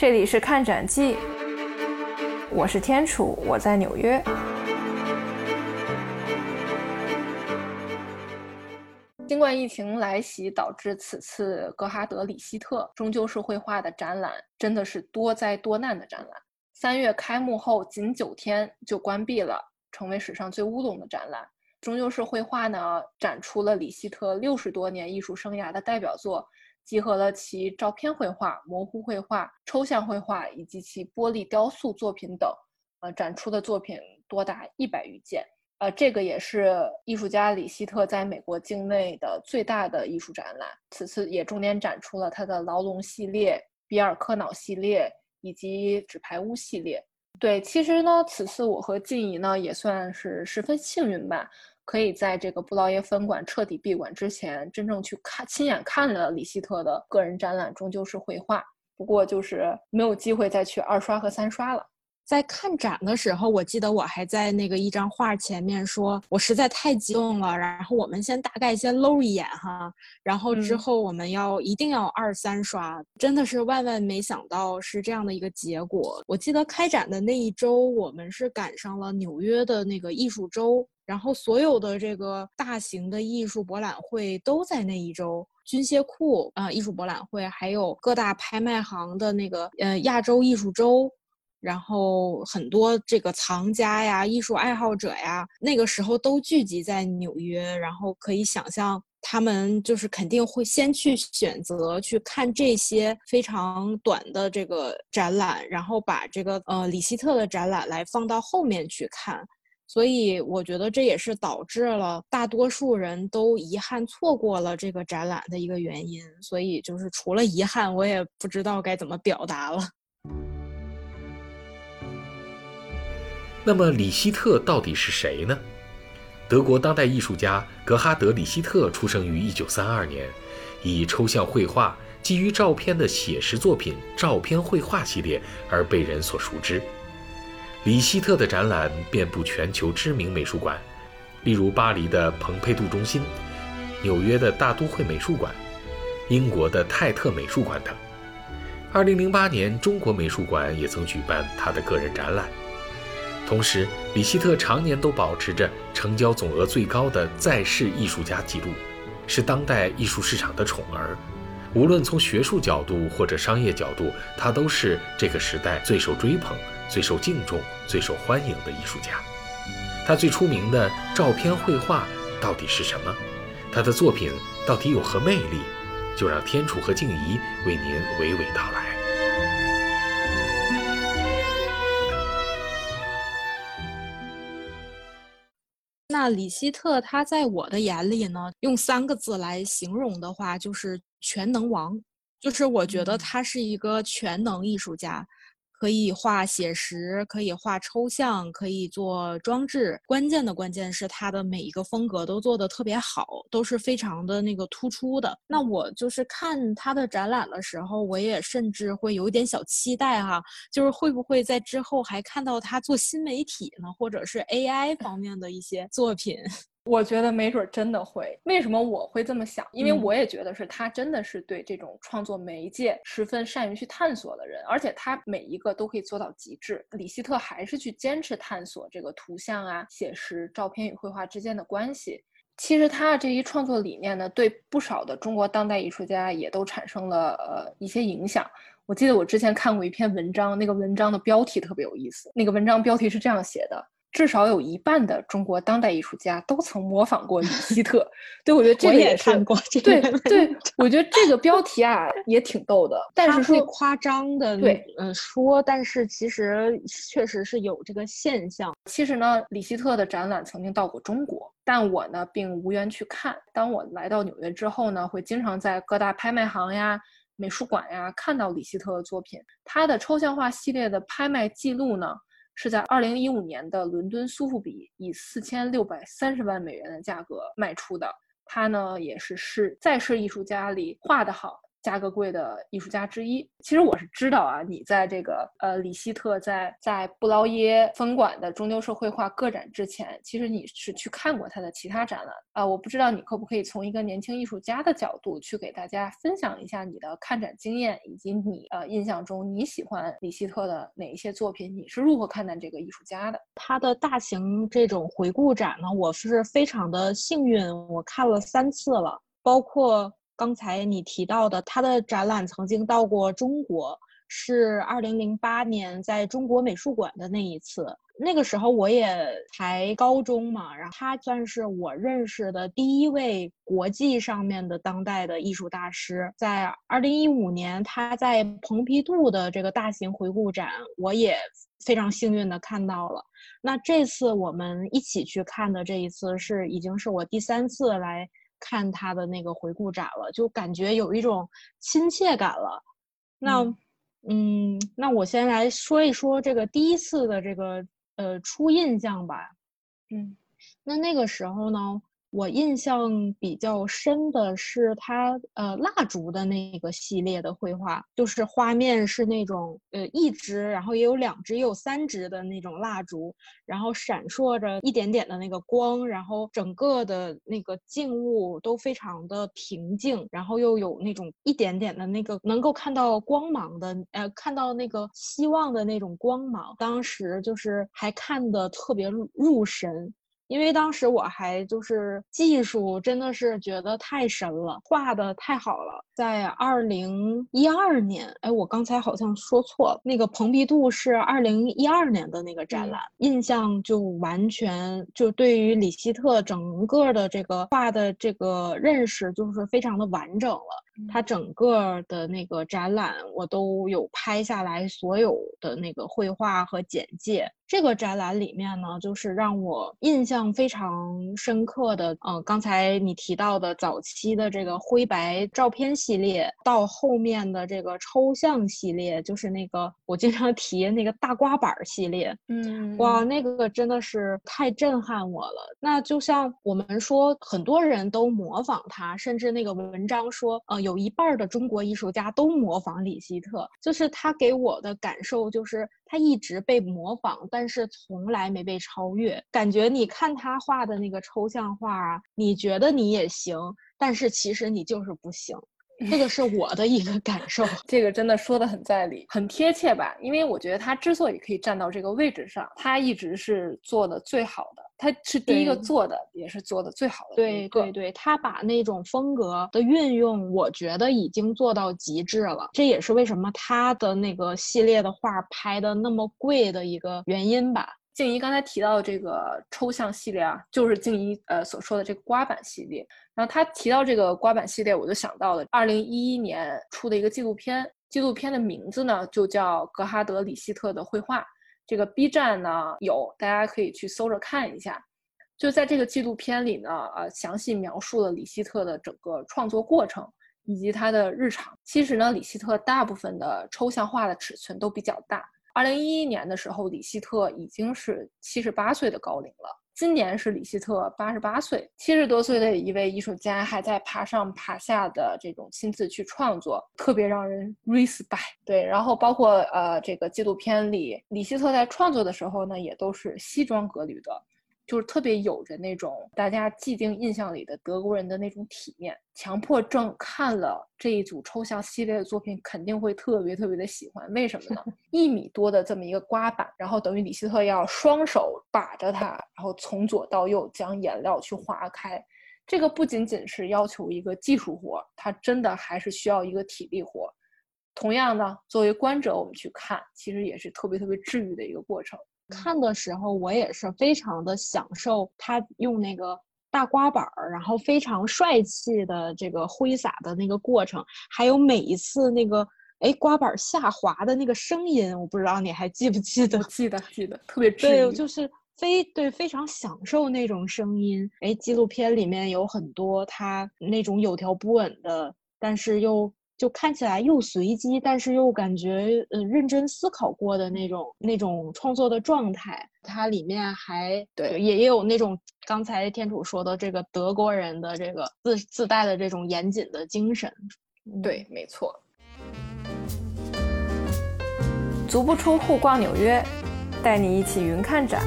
这里是看展记，我是天楚，我在纽约。新冠疫情来袭，导致此次格哈德·里希特终究是绘画的展览真的是多灾多难的展览。三月开幕后仅九天就关闭了，成为史上最乌龙的展览。终究是绘画呢，展出了李希特六十多年艺术生涯的代表作，集合了其照片绘画、模糊绘画、抽象绘画以及其玻璃雕塑作品等。呃，展出的作品多达一百余件。呃，这个也是艺术家李希特在美国境内的最大的艺术展览。此次也重点展出了他的牢笼系列、比尔克瑙系列以及纸牌屋系列。对，其实呢，此次我和静怡呢也算是十分幸运吧，可以在这个布劳耶分馆彻底闭馆之前，真正去看、亲眼看了李希特的个人展览，终究是绘画。不过就是没有机会再去二刷和三刷了。在看展的时候，我记得我还在那个一张画前面说，我实在太激动了。然后我们先大概先搂一眼哈，然后之后我们要一定要二三刷，真的是万万没想到是这样的一个结果。我记得开展的那一周，我们是赶上了纽约的那个艺术周，然后所有的这个大型的艺术博览会都在那一周，军械库啊艺术博览会，还有各大拍卖行的那个呃亚洲艺术周。然后很多这个藏家呀、艺术爱好者呀，那个时候都聚集在纽约。然后可以想象，他们就是肯定会先去选择去看这些非常短的这个展览，然后把这个呃李希特的展览来放到后面去看。所以我觉得这也是导致了大多数人都遗憾错过了这个展览的一个原因。所以就是除了遗憾，我也不知道该怎么表达了。那么，李希特到底是谁呢？德国当代艺术家格哈德·李希特出生于1932年，以抽象绘画、基于照片的写实作品“照片绘画”系列而被人所熟知。李希特的展览遍布全球知名美术馆，例如巴黎的蓬佩杜中心、纽约的大都会美术馆、英国的泰特美术馆等。2008年，中国美术馆也曾举办他的个人展览。同时，李希特常年都保持着成交总额最高的在世艺术家记录，是当代艺术市场的宠儿。无论从学术角度或者商业角度，他都是这个时代最受追捧、最受敬重、最受欢迎的艺术家。他最出名的照片绘画到底是什么？他的作品到底有何魅力？就让天楚和静怡为您娓娓道来。那李希特他在我的眼里呢，用三个字来形容的话，就是全能王。就是我觉得他是一个全能艺术家。可以画写实，可以画抽象，可以做装置。关键的关键是他的每一个风格都做得特别好，都是非常的那个突出的。那我就是看他的展览的时候，我也甚至会有一点小期待哈，就是会不会在之后还看到他做新媒体呢，或者是 AI 方面的一些作品。我觉得没准真的会。为什么我会这么想？因为我也觉得是他真的是对这种创作媒介十分善于去探索的人，而且他每一个都可以做到极致。李希特还是去坚持探索这个图像啊、写实、照片与绘画之间的关系。其实他的这一创作理念呢，对不少的中国当代艺术家也都产生了呃一些影响。我记得我之前看过一篇文章，那个文章的标题特别有意思，那个文章标题是这样写的。至少有一半的中国当代艺术家都曾模仿过李希特，对我觉得这个也是对对，我觉得这个标题啊也挺逗的，但是说夸张的对嗯说，但是其实确实是有这个现象。其实呢，李希特的展览曾经到过中国，但我呢并无缘去看。当我来到纽约之后呢，会经常在各大拍卖行呀、美术馆呀看到李希特的作品。他的抽象画系列的拍卖记录呢？是在二零一五年的伦敦苏富比以四千六百三十万美元的价格卖出的。他呢，也是是在世艺术家里画得好、价格贵的艺术家之一。其实我是知道啊，你在这个呃李希特在在布劳耶分馆的终究社绘画个展之前，其实你是去看过他的其他展览啊。我不知道你可不可以从一个年轻艺术家的角度去给大家分享一下你的看展经验，以及你呃印象中你喜欢李希特的哪一些作品？你是如何看待这个艺术家的？他的大型这种回顾展呢，我是非常的幸运，我看了三次了，包括。刚才你提到的，他的展览曾经到过中国，是二零零八年在中国美术馆的那一次。那个时候我也才高中嘛，然后他算是我认识的第一位国际上面的当代的艺术大师。在二零一五年，他在蓬皮杜的这个大型回顾展，我也非常幸运的看到了。那这次我们一起去看的这一次，是已经是我第三次来。看他的那个回顾展了，就感觉有一种亲切感了。那，嗯，那我先来说一说这个第一次的这个呃初印象吧。嗯，那那个时候呢？我印象比较深的是他呃蜡烛的那个系列的绘画，就是画面是那种呃一支，然后也有两支，也有三支的那种蜡烛，然后闪烁着一点点的那个光，然后整个的那个静物都非常的平静，然后又有那种一点点的那个能够看到光芒的呃看到那个希望的那种光芒，当时就是还看得特别入神。因为当时我还就是技术真的是觉得太神了，画的太好了。在二零一二年，哎，我刚才好像说错了，那个蓬皮杜是二零一二年的那个展览，印象就完全就对于李希特整个的这个画的这个认识就是非常的完整了。他整个的那个展览我都有拍下来，所有的那个绘画和简介。这个展览里面呢，就是让我印象非常深刻的，嗯，刚才你提到的早期的这个灰白照片系列，到后面的这个抽象系列，就是那个我经常提那个大刮板系列，嗯，哇，那个真的是太震撼我了。那就像我们说，很多人都模仿他，甚至那个文章说，呃，有一半的中国艺术家都模仿李希特，就是他给我的感受就是。他一直被模仿，但是从来没被超越。感觉你看他画的那个抽象画啊，你觉得你也行，但是其实你就是不行。这个是我的一个感受。这个真的说的很在理，很贴切吧？因为我觉得他之所以可以站到这个位置上，他一直是做的最好的。他是第一个做的，也是做的最好的。对对对，他把那种风格的运用，我觉得已经做到极致了。这也是为什么他的那个系列的画拍的那么贵的一个原因吧。静怡刚才提到的这个抽象系列啊，就是静怡呃所说的这个刮板系列。然后他提到这个刮板系列，我就想到了二零一一年出的一个纪录片，纪录片的名字呢就叫《格哈德·里希特的绘画》。这个 B 站呢有，大家可以去搜着看一下。就在这个纪录片里呢，呃，详细描述了李希特的整个创作过程以及他的日常。其实呢，李希特大部分的抽象画的尺寸都比较大。二零一一年的时候，李希特已经是七十八岁的高龄了。今年是李希特八十八岁，七十多岁的一位艺术家还在爬上爬下的这种亲自去创作，特别让人 respect。对，然后包括呃这个纪录片里，李希特在创作的时候呢，也都是西装革履的。就是特别有着那种大家既定印象里的德国人的那种体面。强迫症看了这一组抽象系列的作品，肯定会特别特别的喜欢。为什么呢？一米多的这么一个刮板，然后等于李希特要双手把着它，然后从左到右将颜料去划开。这个不仅仅是要求一个技术活，它真的还是需要一个体力活。同样呢，作为观者我们去看，其实也是特别特别治愈的一个过程。看的时候，我也是非常的享受他用那个大刮板儿，然后非常帅气的这个挥洒的那个过程，还有每一次那个哎刮板下滑的那个声音，我不知道你还记不记得？记得，记得，特别对，就是非对非常享受那种声音。哎，纪录片里面有很多他那种有条不紊的，但是又。就看起来又随机，但是又感觉呃认真思考过的那种那种创作的状态。它里面还对也也有那种刚才天楚说的这个德国人的这个自自带的这种严谨的精神。对，没错。足不出户逛纽约，带你一起云看展。